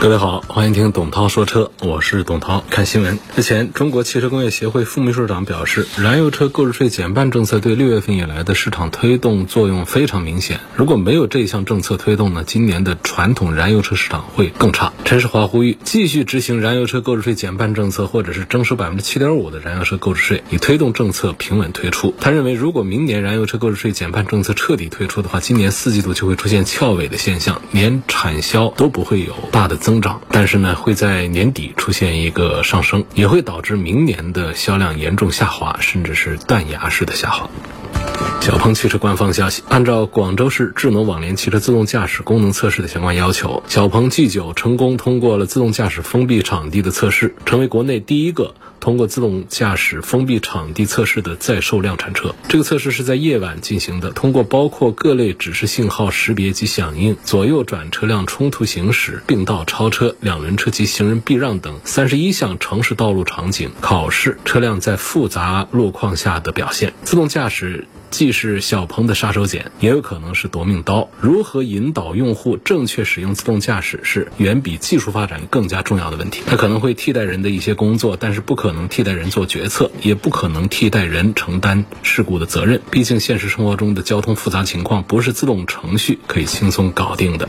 各位好，欢迎听董涛说车，我是董涛。看新闻，日前，中国汽车工业协会副秘书长表示，燃油车购置税减半政策对六月份以来的市场推动作用非常明显。如果没有这项政策推动呢，今年的传统燃油车市场会更差。陈世华呼吁继续执行燃油车购置税减半政策，或者是征收百分之七点五的燃油车购置税，以推动政策平稳推出。他认为，如果明年燃油车购置税减半政策彻底推出的话，今年四季度就会出现翘尾的现象，年产销都不会有大的增长，但是呢，会在年底出现一个上升，也会导致明年的销量严重下滑，甚至是断崖式的下滑。小鹏汽车官方消息，按照广州市智能网联汽车自动驾驶功能测试的相关要求，小鹏 G9 成功通过了自动驾驶封闭场地的测试，成为国内第一个通过自动驾驶封闭场地测试的在售量产车。这个测试是在夜晚进行的，通过包括各类指示信号识别及响应、左右转车辆冲突行驶、并道超车、两轮车及行人避让等三十一项城市道路场景，考试车辆在复杂路况下的表现。自动驾驶。既是小鹏的杀手锏，也有可能是夺命刀。如何引导用户正确使用自动驾驶，是远比技术发展更加重要的问题。它可能会替代人的一些工作，但是不可能替代人做决策，也不可能替代人承担事故的责任。毕竟现实生活中的交通复杂情况，不是自动程序可以轻松搞定的。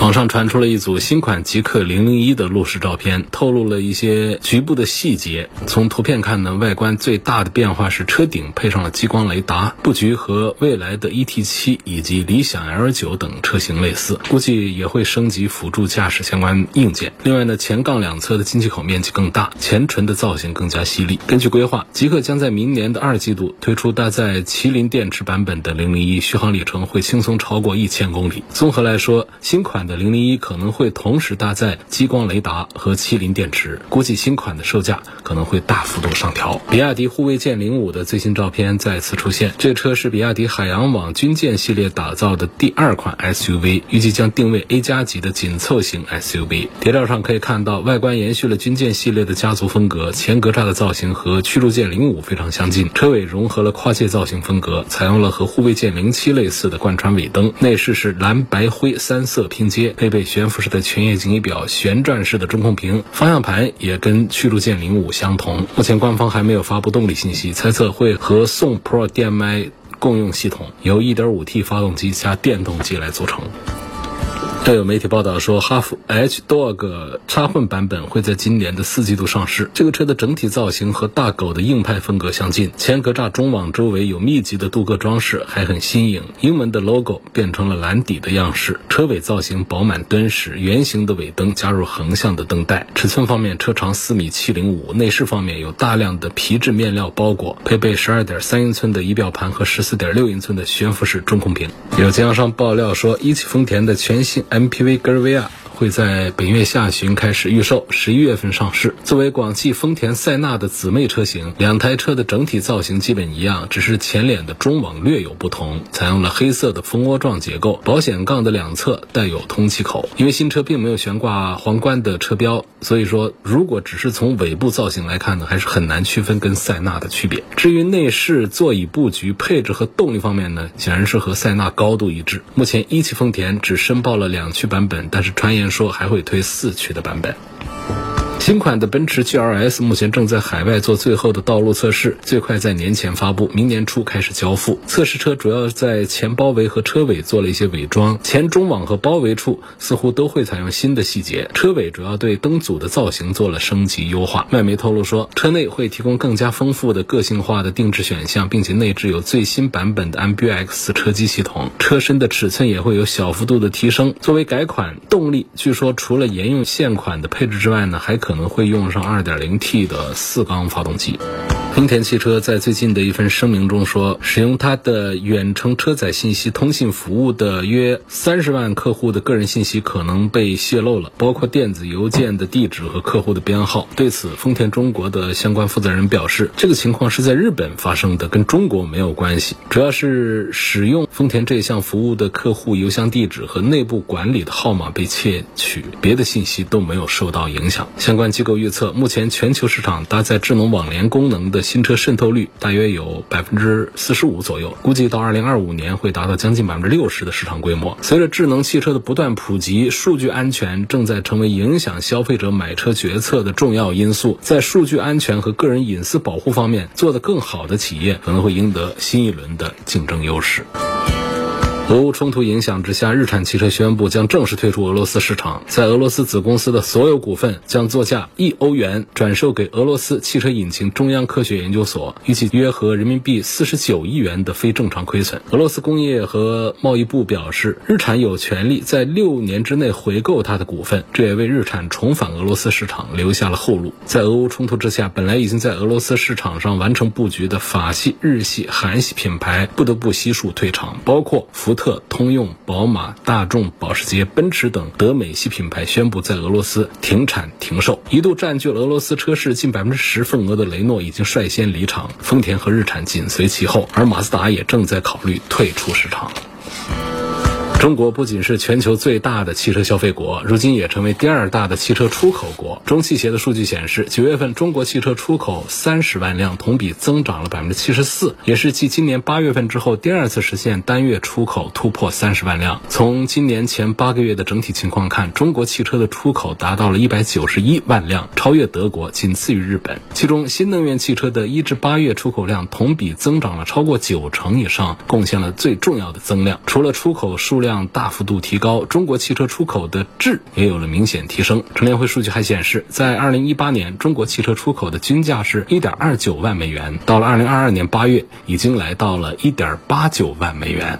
网上传出了一组新款极氪零零一的路试照片，透露了一些局部的细节。从图片看呢，外观最大的变化是车顶配上了激光雷达，布局和未来的 ET 七以及理想 L 九等车型类似，估计也会升级辅助驾驶相关硬件。另外呢，前杠两侧的进气口面积更大，前唇的造型更加犀利。根据规划，极氪将在明年的二季度推出搭载麒麟电池版本的零零一，续航里程会轻松超过一千公里。综合来说，新款的零零一可能会同时搭载激光雷达和麒麟电池，估计新款的售价可能会大幅度上调。比亚迪护卫舰零五的最新照片再次出现，这车是比亚迪海洋网军舰系列打造的第二款 SUV，预计将定位 A 加级的紧凑型 SUV。谍照上可以看到，外观延续了军舰系列的家族风格，前格栅的造型和驱逐舰零五非常相近，车尾融合了跨界造型风格，采用了和护卫舰零七类似的贯穿尾灯，内饰是蓝白灰三色拼接。配备悬浮式的全液晶仪表、旋转式的中控屏，方向盘也跟驱逐舰零五相同。目前官方还没有发布动力信息，猜测会和宋 Pro DM-i 共用系统，由 1.5T 发动机加电动机来组成。再有媒体报道说，哈弗 H Dog 插混版本会在今年的四季度上市。这个车的整体造型和大狗的硬派风格相近，前格栅中网周围有密集的镀铬装饰，还很新颖。英文的 logo 变成了蓝底的样式，车尾造型饱满敦实，圆形的尾灯加入横向的灯带。尺寸方面，车长四米七零五，内饰方面有大量的皮质面料包裹，配备十二点三英寸的仪表盘和十四点六英寸的悬浮式中控屏。有经销商爆料说，一汽丰田的全新。MPV 格瑞维亚会在本月下旬开始预售，十一月份上市。作为广汽丰田塞纳的姊妹车型，两台车的整体造型基本一样，只是前脸的中网略有不同，采用了黑色的蜂窝状结构，保险杠的两侧带有通气口。因为新车并没有悬挂皇冠的车标，所以说如果只是从尾部造型来看呢，还是很难区分跟塞纳的区别。至于内饰、座椅布局、配置和动力方面呢，显然是和塞纳高度一致。目前一汽丰田只申报了两驱版本，但是传言。说还会推四驱的版本。新款的奔驰 GLS 目前正在海外做最后的道路测试，最快在年前发布，明年初开始交付。测试车主要在前包围和车尾做了一些伪装，前中网和包围处似乎都会采用新的细节。车尾主要对灯组的造型做了升级优化。外媒透露说，车内会提供更加丰富的个性化的定制选项，并且内置有最新版本的 MBUX 车机系统，车身的尺寸也会有小幅度的提升。作为改款，动力据说除了沿用现款的配置之外呢，还可。可能会用上 2.0T 的四缸发动机。丰田汽车在最近的一份声明中说，使用它的远程车载信息通信服务的约三十万客户的个人信息可能被泄露了，包括电子邮件的地址和客户的编号。对此，丰田中国的相关负责人表示，这个情况是在日本发生的，跟中国没有关系，主要是使用丰田这项服务的客户邮箱地址和内部管理的号码被窃取，别的信息都没有受到影响。相关机构预测，目前全球市场搭载智能网联功能的。新车渗透率大约有百分之四十五左右，估计到二零二五年会达到将近百分之六十的市场规模。随着智能汽车的不断普及，数据安全正在成为影响消费者买车决策的重要因素。在数据安全和个人隐私保护方面做得更好的企业，可能会赢得新一轮的竞争优势。俄乌冲突影响之下，日产汽车宣布将正式退出俄罗斯市场，在俄罗斯子公司的所有股份将作价一欧元转售给俄罗斯汽车引擎中央科学研究所，预计约合人民币四十九亿元的非正常亏损。俄罗斯工业和贸易部表示，日产有权利在六年之内回购它的股份，这也为日产重返俄罗斯市场留下了后路。在俄乌冲突之下，本来已经在俄罗斯市场上完成布局的法系、日系、韩系品牌不得不悉数退场，包括福。特、特通用、宝马、大众、保时捷、奔驰等德美系品牌宣布在俄罗斯停产停售。一度占据了俄罗斯车市近百分之十份额的雷诺已经率先离场，丰田和日产紧随其后，而马自达也正在考虑退出市场。中国不仅是全球最大的汽车消费国，如今也成为第二大的汽车出口国。中汽协的数据显示，九月份中国汽车出口三十万辆，同比增长了百分之七十四，也是继今年八月份之后第二次实现单月出口突破三十万辆。从今年前八个月的整体情况看，中国汽车的出口达到了一百九十一万辆，超越德国，仅次于日本。其中，新能源汽车的一至八月出口量同比增长了超过九成以上，贡献了最重要的增量。除了出口数量，量大幅度提高，中国汽车出口的质也有了明显提升。乘联会数据还显示，在二零一八年，中国汽车出口的均价是一点二九万美元，到了二零二二年八月，已经来到了一点八九万美元。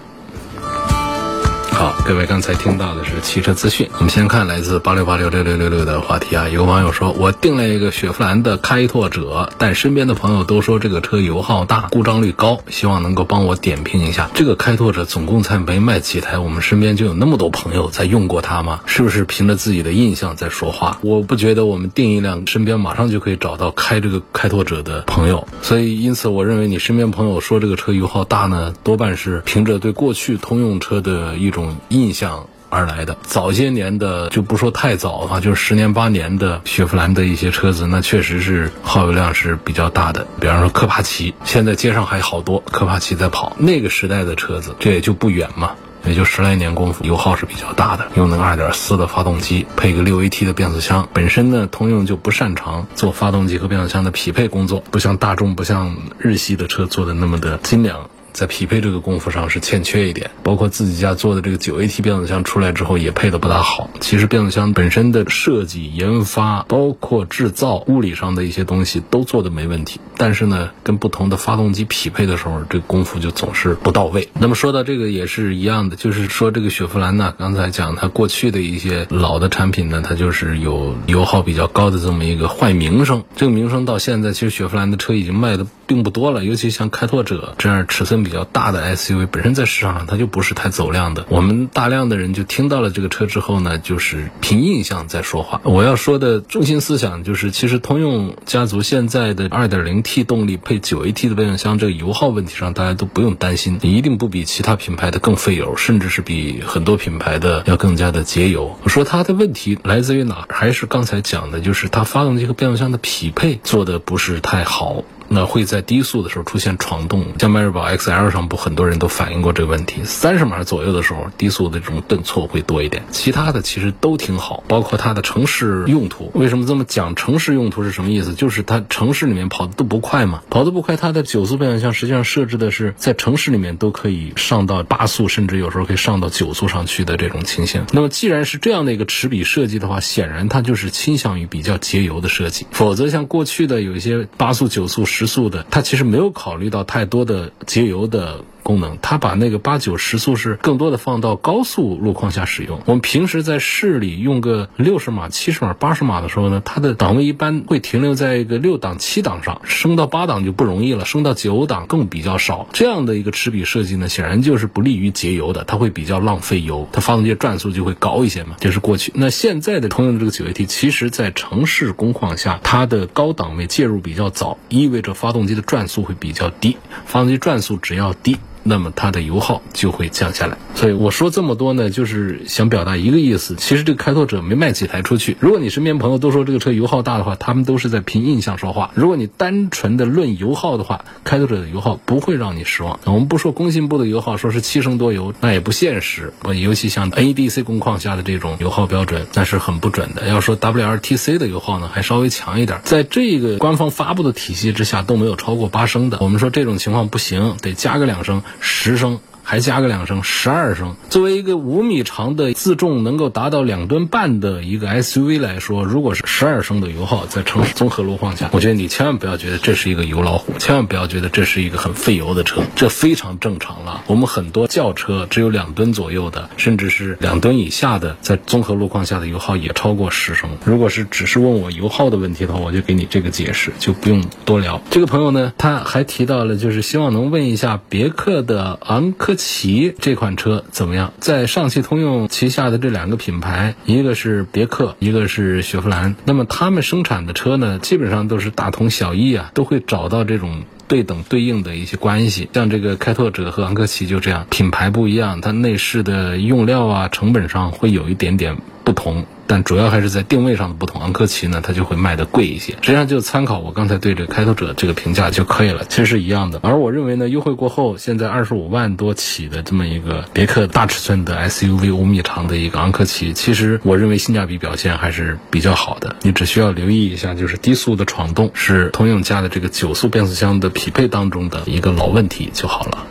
好，各位刚才听到的是汽车资讯。我们先看来自八六八六六六六六的话题啊，有网友说，我订了一个雪佛兰的开拓者，但身边的朋友都说这个车油耗大，故障率高，希望能够帮我点评一下。这个开拓者总共才没卖几台，我们身边就有那么多朋友在用过它吗？是不是凭着自己的印象在说话？我不觉得我们订一辆，身边马上就可以找到开这个开拓者的朋友。所以，因此我认为你身边朋友说这个车油耗大呢，多半是凭着对过去通用车的一种。印象而来的早些年的就不说太早啊，就是十年八年的雪佛兰的一些车子，那确实是耗油量是比较大的。比方说科帕奇，现在街上还好多科帕奇在跑。那个时代的车子，这也就不远嘛，也就十来年功夫，油耗是比较大的。用那个二点四的发动机，配个六 AT 的变速箱，本身呢，通用就不擅长做发动机和变速箱的匹配工作，不像大众，不像日系的车做的那么的精良。在匹配这个功夫上是欠缺一点，包括自己家做的这个九 AT 变速箱出来之后也配的不大好。其实变速箱本身的设计、研发，包括制造、物理上的一些东西都做的没问题，但是呢，跟不同的发动机匹配的时候，这个功夫就总是不到位。那么说到这个也是一样的，就是说这个雪佛兰呢，刚才讲它过去的一些老的产品呢，它就是有油耗比较高的这么一个坏名声。这个名声到现在，其实雪佛兰的车已经卖的并不多了，尤其像开拓者这样尺寸。比较大的 SUV 本身在市场上它就不是太走量的，我们大量的人就听到了这个车之后呢，就是凭印象在说话。我要说的中心思想就是，其实通用家族现在的 2.0T 动力配 9AT 的变速箱，这个油耗问题上大家都不用担心，一定不比其他品牌的更费油，甚至是比很多品牌的要更加的节油。我说它的问题来自于哪？还是刚才讲的，就是它发动机和变速箱的匹配做的不是太好。那会在低速的时候出现闯动，像迈锐宝 XL 上不很多人都反映过这个问题，三十码左右的时候低速的这种顿挫会多一点，其他的其实都挺好，包括它的城市用途。为什么这么讲？城市用途是什么意思？就是它城市里面跑的都不快嘛，跑得不快，它的九速变速箱实际上设置的是在城市里面都可以上到八速，甚至有时候可以上到九速上去的这种情形。那么既然是这样的一个齿比设计的话，显然它就是倾向于比较节油的设计，否则像过去的有一些八速、九速十。时速的，它其实没有考虑到太多的节油的功能，它把那个八九十速是更多的放到高速路况下使用。我们平时在市里用个六十码、七十码、八十码的时候呢，它的档位一般会停留在一个六档、七档上，升到八档就不容易了，升到九档更比较少。这样的一个齿比设计呢，显然就是不利于节油的，它会比较浪费油，它发动机转速就会高一些嘛。这是过去。那现在的通用的这个九 AT，其实在城市工况下，它的高档位介入比较早，意味着发动机的转速会比较低，发动机转速只要低。那么它的油耗就会降下来。所以我说这么多呢，就是想表达一个意思。其实这个开拓者没卖几台出去。如果你身边朋友都说这个车油耗大的话，他们都是在凭印象说话。如果你单纯的论油耗的话，开拓者的油耗不会让你失望。我们不说工信部的油耗，说是七升多油，那也不现实。尤其像 NEDC 工况下的这种油耗标准，那是很不准的。要说 WLTC 的油耗呢，还稍微强一点。在这个官方发布的体系之下，都没有超过八升的。我们说这种情况不行，得加个两升。十升。还加个两升，十二升。作为一个五米长的自重能够达到两吨半的一个 SUV 来说，如果是十二升的油耗，在城市综合路况下，我觉得你千万不要觉得这是一个油老虎，千万不要觉得这是一个很费油的车，这非常正常了。我们很多轿车只有两吨左右的，甚至是两吨以下的，在综合路况下的油耗也超过十升。如果是只是问我油耗的问题的话，我就给你这个解释，就不用多聊。这个朋友呢，他还提到了，就是希望能问一下别克的昂科科。奇这款车怎么样？在上汽通用旗下的这两个品牌，一个是别克，一个是雪佛兰。那么他们生产的车呢，基本上都是大同小异啊，都会找到这种对等对应的一些关系。像这个开拓者和昂科旗就这样，品牌不一样，它内饰的用料啊，成本上会有一点点不同。但主要还是在定位上的不同，昂科旗呢，它就会卖的贵一些。实际上就参考我刚才对这开拓者这个评价就可以了，其实是一样的。而我认为呢，优惠过后，现在二十五万多起的这么一个别克大尺寸的 SUV 五米长的一个昂科旗，其实我认为性价比表现还是比较好的。你只需要留意一下，就是低速的闯动是通用家的这个九速变速箱的匹配当中的一个老问题就好了。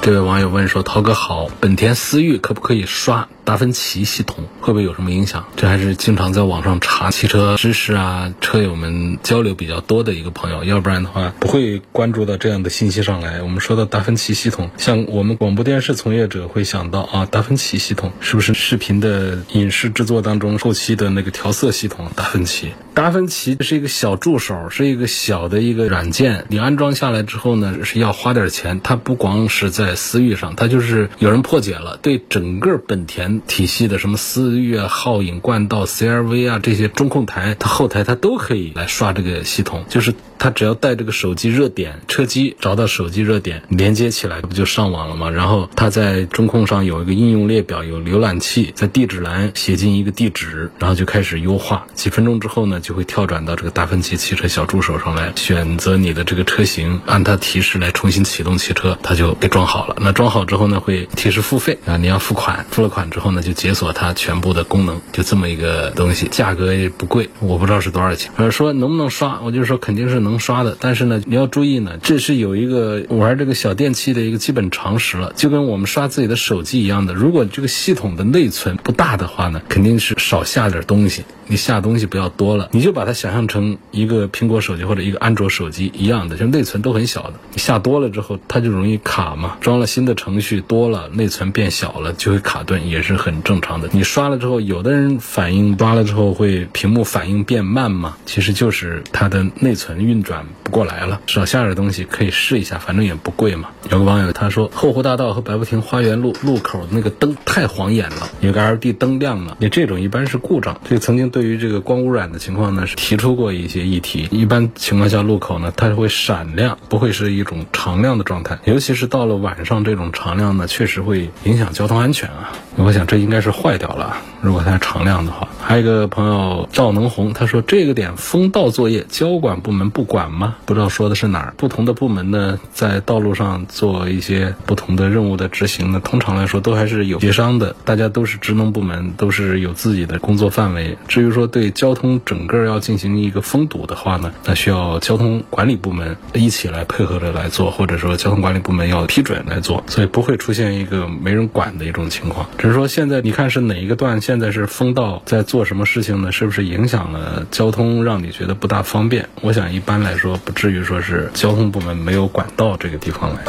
这位网友问说：“涛哥好，本田思域可不可以刷？”达芬奇系统会不会有什么影响？这还是经常在网上查汽车知识啊，车友们交流比较多的一个朋友，要不然的话不会关注到这样的信息上来。我们说到达芬奇系统，像我们广播电视从业者会想到啊，达芬奇系统是不是视频的影视制作当中后期的那个调色系统？达芬奇，达芬奇是一个小助手，是一个小的一个软件，你安装下来之后呢，是要花点钱。它不光是在思域上，它就是有人破解了，对整个本田。体系的什么思域啊、皓影、冠道、CRV 啊这些中控台，它后台它都可以来刷这个系统，就是它只要带这个手机热点车机，找到手机热点连接起来，不就上网了吗？然后它在中控上有一个应用列表，有浏览器，在地址栏写进一个地址，然后就开始优化。几分钟之后呢，就会跳转到这个达芬奇汽车小助手上来，选择你的这个车型，按它提示来重新启动汽车，它就给装好了。那装好之后呢，会提示付费啊，你要付款，付了款之后。呢，就解锁它全部的功能，就这么一个东西，价格也不贵，我不知道是多少钱。呃，说能不能刷，我就说肯定是能能刷的，但是呢，你要注意呢，这是有一个玩这个小电器的一个基本常识了，就跟我们刷自己的手机一样的，如果这个系统的内存不大的话呢，肯定是少下点东西。你下东西不要多了，你就把它想象成一个苹果手机或者一个安卓手机一样的，就内存都很小的。你下多了之后，它就容易卡嘛。装了新的程序多了，内存变小了就会卡顿，也是很正常的。你刷了之后，有的人反应刷了之后会屏幕反应变慢嘛，其实就是它的内存运转不过来了。少下点东西可以试一下，反正也不贵嘛。有个网友他说，后湖大道和百步亭花园路路口那个灯太晃眼了，有个 LED 灯亮了，你这种一般是故障。这个曾经。对于这个光污染的情况呢，是提出过一些议题。一般情况下，路口呢它是会闪亮，不会是一种常亮的状态。尤其是到了晚上，这种常亮呢，确实会影响交通安全啊。我想这应该是坏掉了。如果它常亮的话，还有一个朋友赵能红，他说这个点封道作业交管部门不不管吗？不知道说的是哪儿。不同的部门呢，在道路上做一些不同的任务的执行呢，通常来说都还是有协商的。大家都是职能部门，都是有自己的工作范围。至于说对交通整个要进行一个封堵的话呢，那需要交通管理部门一起来配合着来做，或者说交通管理部门要批准来做，所以不会出现一个没人管的一种情况。只是说现在你看是哪一个段现在是封道，在做什么事情呢？是不是影响了交通，让你觉得不大方便？我想一般一般来说不至于说是交通部门没有管到这个地方来。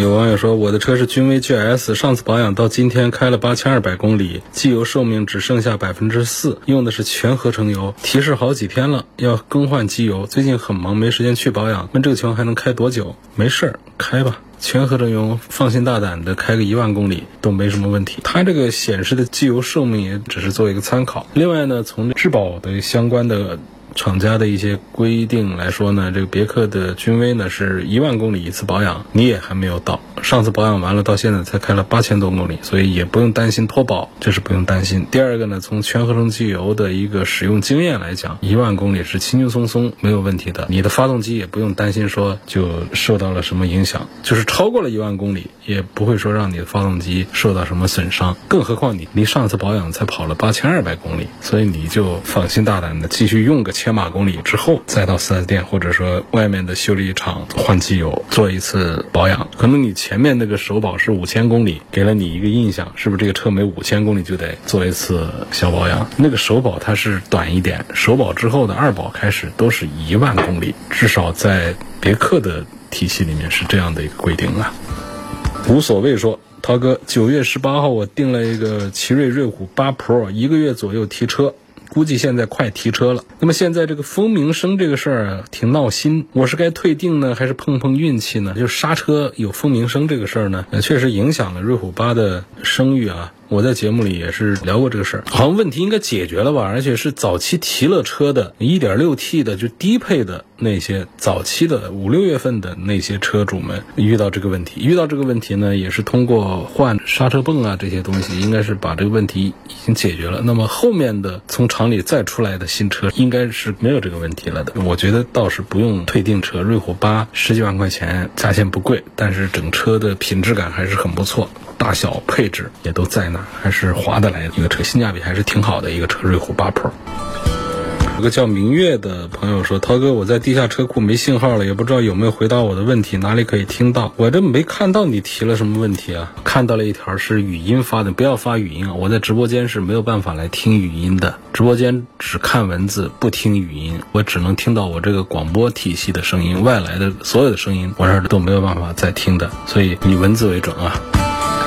有网友说，我的车是君威 GS，上次保养到今天开了八千二百公里，机油寿命只剩下百分之四，用的是全合成油，提示好几天了要更换机油，最近很忙没时间去保养，问这个情况还能开多久？没事儿，开吧。全合成油，放心大胆的开个一万公里都没什么问题。它这个显示的机油寿命也只是做一个参考。另外呢，从质保的相关的。厂家的一些规定来说呢，这个别克的君威呢是一万公里一次保养，你也还没有到，上次保养完了到现在才开了八千多公里，所以也不用担心脱保，这是不用担心。第二个呢，从全合成机油的一个使用经验来讲，一万公里是轻轻松松没有问题的，你的发动机也不用担心说就受到了什么影响，就是超过了一万公里也不会说让你的发动机受到什么损伤，更何况你离上次保养才跑了八千二百公里，所以你就放心大胆的继续用个千。把公里之后，再到 4S 店或者说外面的修理厂换机油，做一次保养。可能你前面那个首保是五千公里，给了你一个印象，是不是这个车每五千公里就得做一次小保养？那个首保它是短一点，首保之后的二保开始都是一万公里，至少在别克的体系里面是这样的一个规定啊。无所谓说，涛哥，九月十八号我订了一个奇瑞瑞虎八 Pro，一个月左右提车。估计现在快提车了。那么现在这个风鸣声这个事儿，挺闹心。我是该退订呢，还是碰碰运气呢？就刹车有风鸣声这个事儿呢，确实影响了瑞虎八的声誉啊。我在节目里也是聊过这个事儿，好像问题应该解决了吧？而且是早期提了车的 1.6T 的就低配的那些早期的五六月份的那些车主们遇到这个问题，遇到这个问题呢，也是通过换刹车泵啊这些东西，应该是把这个问题已经解决了。那么后面的从厂里再出来的新车，应该是没有这个问题了的。我觉得倒是不用退订车，瑞虎八十几万块钱，价钱不贵，但是整车的品质感还是很不错。大小配置也都在那，还是划得来的一个车，性价比还是挺好的一个车，瑞虎八 Pro。有个叫明月的朋友说：“涛哥，我在地下车库没信号了，也不知道有没有回答我的问题，哪里可以听到？我这没看到你提了什么问题啊？看到了一条是语音发的，不要发语音啊！我在直播间是没有办法来听语音的，直播间只看文字不听语音，我只能听到我这个广播体系的声音，外来的所有的声音我这儿都没有办法再听的，所以以文字为准啊。”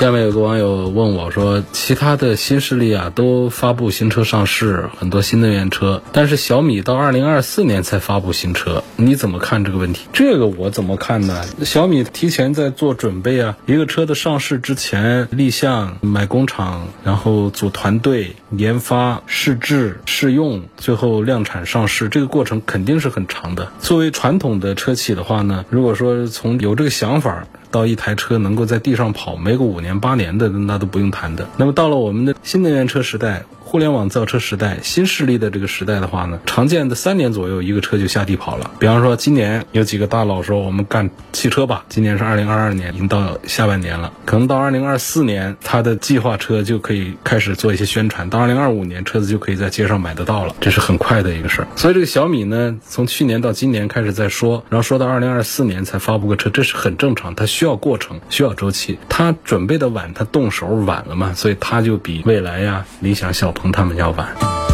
下面有个网友问我说：“其他的新势力啊，都发布新车上市，很多新能源车，但是小米到二零二四年才发布新车，你怎么看这个问题？”这个我怎么看呢？小米提前在做准备啊，一个车的上市之前立项、买工厂，然后组团队、研发、试制、试用，最后量产上市，这个过程肯定是很长的。作为传统的车企的话呢，如果说从有这个想法。到一台车能够在地上跑没个五年八年的，那都不用谈的。那么到了我们的新能源车时代。互联网造车时代，新势力的这个时代的话呢，常见的三年左右一个车就下地跑了。比方说，今年有几个大佬说我们干汽车吧，今年是二零二二年，已经到下半年了，可能到二零二四年，他的计划车就可以开始做一些宣传，到二零二五年车子就可以在街上买得到了，这是很快的一个事儿。所以这个小米呢，从去年到今年开始在说，然后说到二零二四年才发布个车，这是很正常，它需要过程，需要周期，它准备的晚，它动手晚了嘛，所以它就比蔚来呀、理想、小鹏。他们要饭。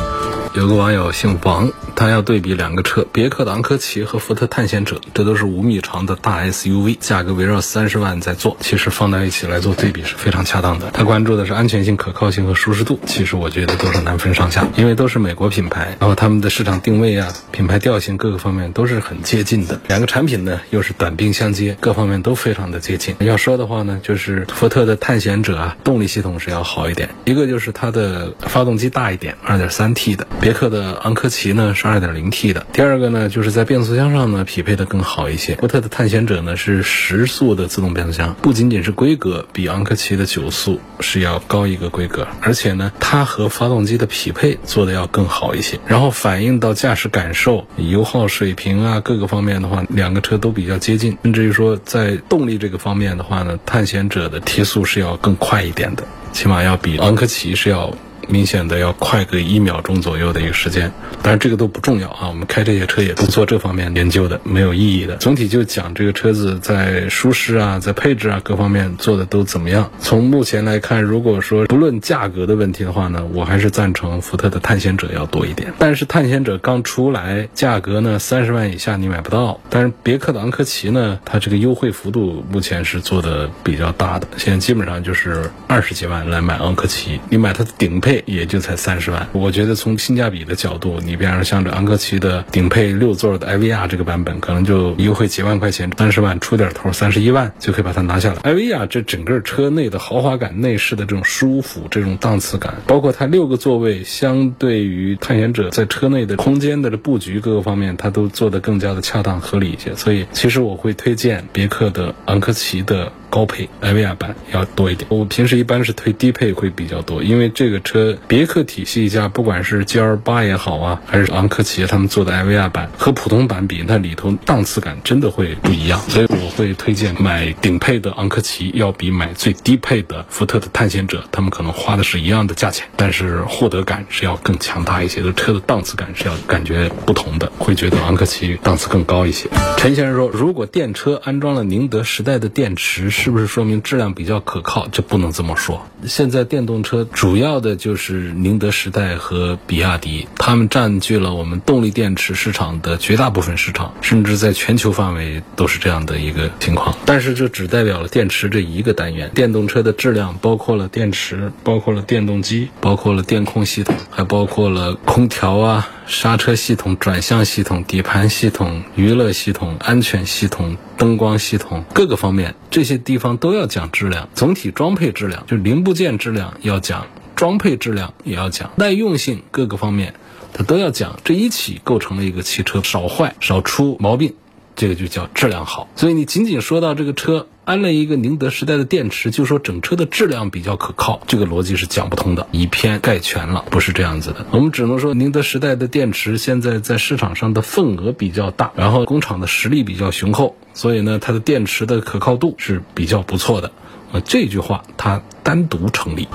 有个网友姓王，他要对比两个车，别克的昂科旗和福特探险者，这都是五米长的大 SUV，价格围绕三十万在做，其实放在一起来做对比是非常恰当的。他关注的是安全性、可靠性和舒适度，其实我觉得都是难分上下，因为都是美国品牌，然后他们的市场定位啊、品牌调性各个方面都是很接近的。两个产品呢又是短兵相接，各方面都非常的接近。要说的话呢，就是福特的探险者啊，动力系统是要好一点，一个就是它的发动机大一点，二点三 T 的。别克的昂科旗呢是 2.0T 的，第二个呢就是在变速箱上呢匹配的更好一些。福特的探险者呢是十速的自动变速箱，不仅仅是规格比昂科旗的九速是要高一个规格，而且呢它和发动机的匹配做的要更好一些。然后反映到驾驶感受、油耗水平啊各个方面的话，两个车都比较接近。甚至于说在动力这个方面的话呢，探险者的提速是要更快一点的，起码要比昂科旗是要。明显的要快个一秒钟左右的一个时间。当然这个都不重要啊，我们开这些车也不做这方面研究的，没有意义的。总体就讲这个车子在舒适啊，在配置啊各方面做的都怎么样。从目前来看，如果说不论价格的问题的话呢，我还是赞成福特的探险者要多一点。但是探险者刚出来，价格呢三十万以下你买不到。但是别克的昂科旗呢，它这个优惠幅度目前是做的比较大的，现在基本上就是二十几万来买昂科旗，你买它的顶配也就才三十万。我觉得从性价比的角度，你比方说像这昂科旗的顶配六座的 iVR 这个版本，可能就优惠几万块钱，三十万出点头，三十一万就可以把它拿下来。iVR 这整个车内的豪华感、内饰的这种舒服、这种档次感，包括它六个座位，相对于探险者在车内的空间的布局各个方面，它都做得更加的恰当合理一些。所以，其实我会推荐别克的昂科旗的。高配艾维亚版要多一点，我平时一般是推低配会比较多，因为这个车别克体系下，不管是 GL 八也好啊，还是昂科旗他们做的 iVR 版和普通版比，那里头档次感真的会不一样，所以我会推荐买顶配的昂科旗，要比买最低配的福特的探险者，他们可能花的是一样的价钱，但是获得感是要更强大一些的，车的档次感是要感觉不同的，会觉得昂科旗档次更高一些。陈先生说，如果电车安装了宁德时代的电池。是不是说明质量比较可靠？这不能这么说。现在电动车主要的就是宁德时代和比亚迪，他们占据了我们动力电池市场的绝大部分市场，甚至在全球范围都是这样的一个情况。但是这只代表了电池这一个单元。电动车的质量包括了电池，包括了电动机，包括了电控系统，还包括了空调啊。刹车系统、转向系统、底盘系统、娱乐系统、安全系统、灯光系统，各个方面这些地方都要讲质量。总体装配质量，就零部件质量要讲，装配质量也要讲，耐用性各个方面它都要讲。这一起构成了一个汽车少坏、少出毛病，这个就叫质量好。所以你仅仅说到这个车。安了一个宁德时代的电池，就说整车的质量比较可靠，这个逻辑是讲不通的，以偏概全了，不是这样子的。我们只能说宁德时代的电池现在在市场上的份额比较大，然后工厂的实力比较雄厚，所以呢，它的电池的可靠度是比较不错的。啊，这句话它单独成立。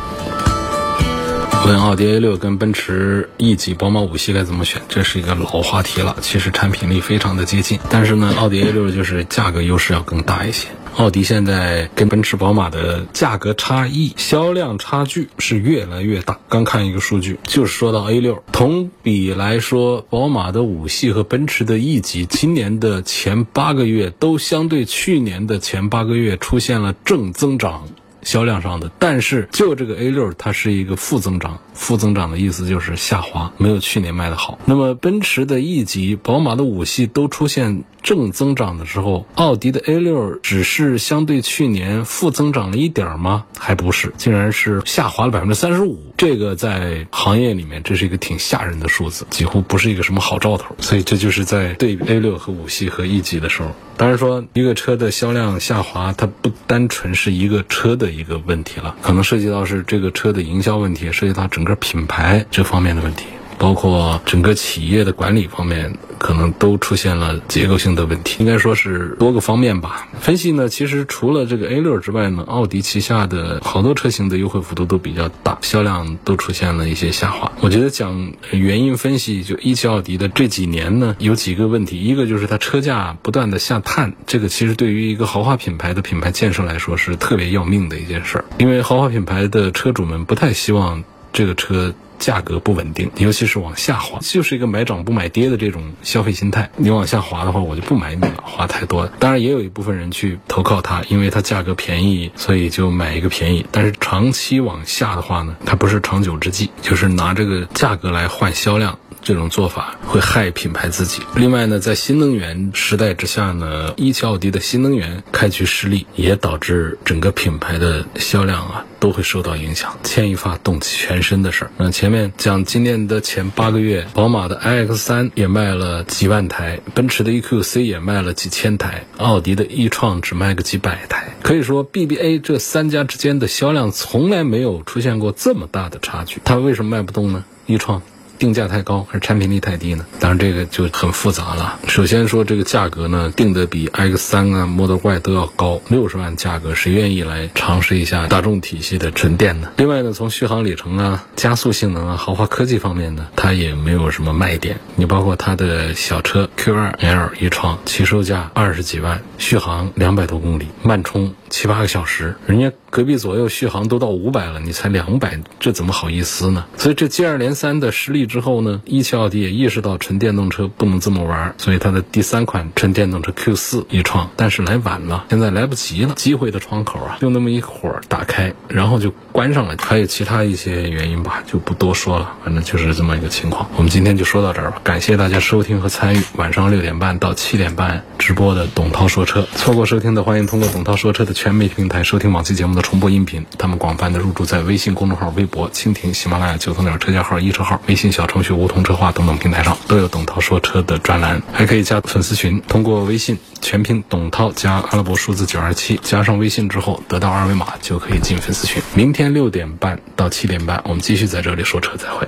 问奥迪 A 六跟奔驰 E 级、宝马五系该怎么选？这是一个老话题了。其实产品力非常的接近，但是呢，奥迪 A 六就是价格优势要更大一些。奥迪现在跟奔驰、宝马的价格差异、销量差距是越来越大。刚看一个数据，就是说到 A 六同比来说，宝马的五系和奔驰的 E 级今年的前八个月都相对去年的前八个月出现了正增长。销量上的，但是就这个 A 六，它是一个负增长。负增长的意思就是下滑，没有去年卖的好。那么奔驰的 E 级、宝马的五系都出现正增长的时候，奥迪的 A 六只是相对去年负增长了一点吗？还不是，竟然是下滑了百分之三十五。这个在行业里面，这是一个挺吓人的数字，几乎不是一个什么好兆头。所以这就是在对比 A 六和五系和 E 级的时候，当然说一个车的销量下滑，它不单纯是一个车的一个问题了，可能涉及到是这个车的营销问题，涉及到。整个品牌这方面的问题，包括整个企业的管理方面，可能都出现了结构性的问题。应该说是多个方面吧。分析呢，其实除了这个 A 六之外呢，奥迪旗下的好多车型的优惠幅度都比较大，销量都出现了一些下滑。我觉得讲原因分析，就一汽奥迪的这几年呢，有几个问题。一个就是它车价不断的下探，这个其实对于一个豪华品牌的品牌建设来说是特别要命的一件事儿，因为豪华品牌的车主们不太希望。这个车价格不稳定，尤其是往下滑，就是一个买涨不买跌的这种消费心态。你往下滑的话，我就不买你了，花太多了。当然，也有一部分人去投靠它，因为它价格便宜，所以就买一个便宜。但是长期往下的话呢，它不是长久之计，就是拿这个价格来换销量。这种做法会害品牌自己。另外呢，在新能源时代之下呢，一汽奥迪的新能源开局失利，也导致整个品牌的销量啊都会受到影响，牵一发动全身的事儿。那前面讲今年的前八个月，宝马的 iX 三也卖了几万台，奔驰的 EQC 也卖了几千台，奥迪的 e 创只卖个几百台。可以说，BBA 这三家之间的销量从来没有出现过这么大的差距。它为什么卖不动呢？e 创。定价太高还是产品力太低呢？当然这个就很复杂了。首先说这个价格呢，定的比 X 三啊、Model Y 都要高，六十万价格，谁愿意来尝试一下大众体系的纯电呢？另外呢，从续航里程啊、加速性能啊、豪华科技方面呢，它也没有什么卖点。你包括它的小车 Q2L 一创，起售价二十几万，续航两百多公里，慢充七八个小时，人家隔壁左右续航都到五百了，你才两百，这怎么好意思呢？所以这接二连三的失利之后呢，一汽奥迪也意识到纯电动车不能这么玩，所以它的第三款纯电动车 Q4 一创，但是来晚了，现在来不及了，机会的窗口啊，就那么一会儿打开，然后就关上了，还有其他一些原因吧，就不多说了，反正就是这么一个情况。我们今天就说到这儿吧，感谢大家收听和参与晚上六点半到七点半直播的董涛说车，错过收听的欢迎通过董涛说车的全媒体平台收听往期节目的重播音频，他们广泛的入驻在微信公众号、微博、蜻蜓、喜马拉雅、九头鸟车架号、一车号、微信小小程序梧桐车话等等平台上都有董涛说车的专栏，还可以加粉丝群，通过微信全拼董涛加阿拉伯数字九二七，加上微信之后得到二维码就可以进粉丝群。明天六点半到七点半，我们继续在这里说车，再会。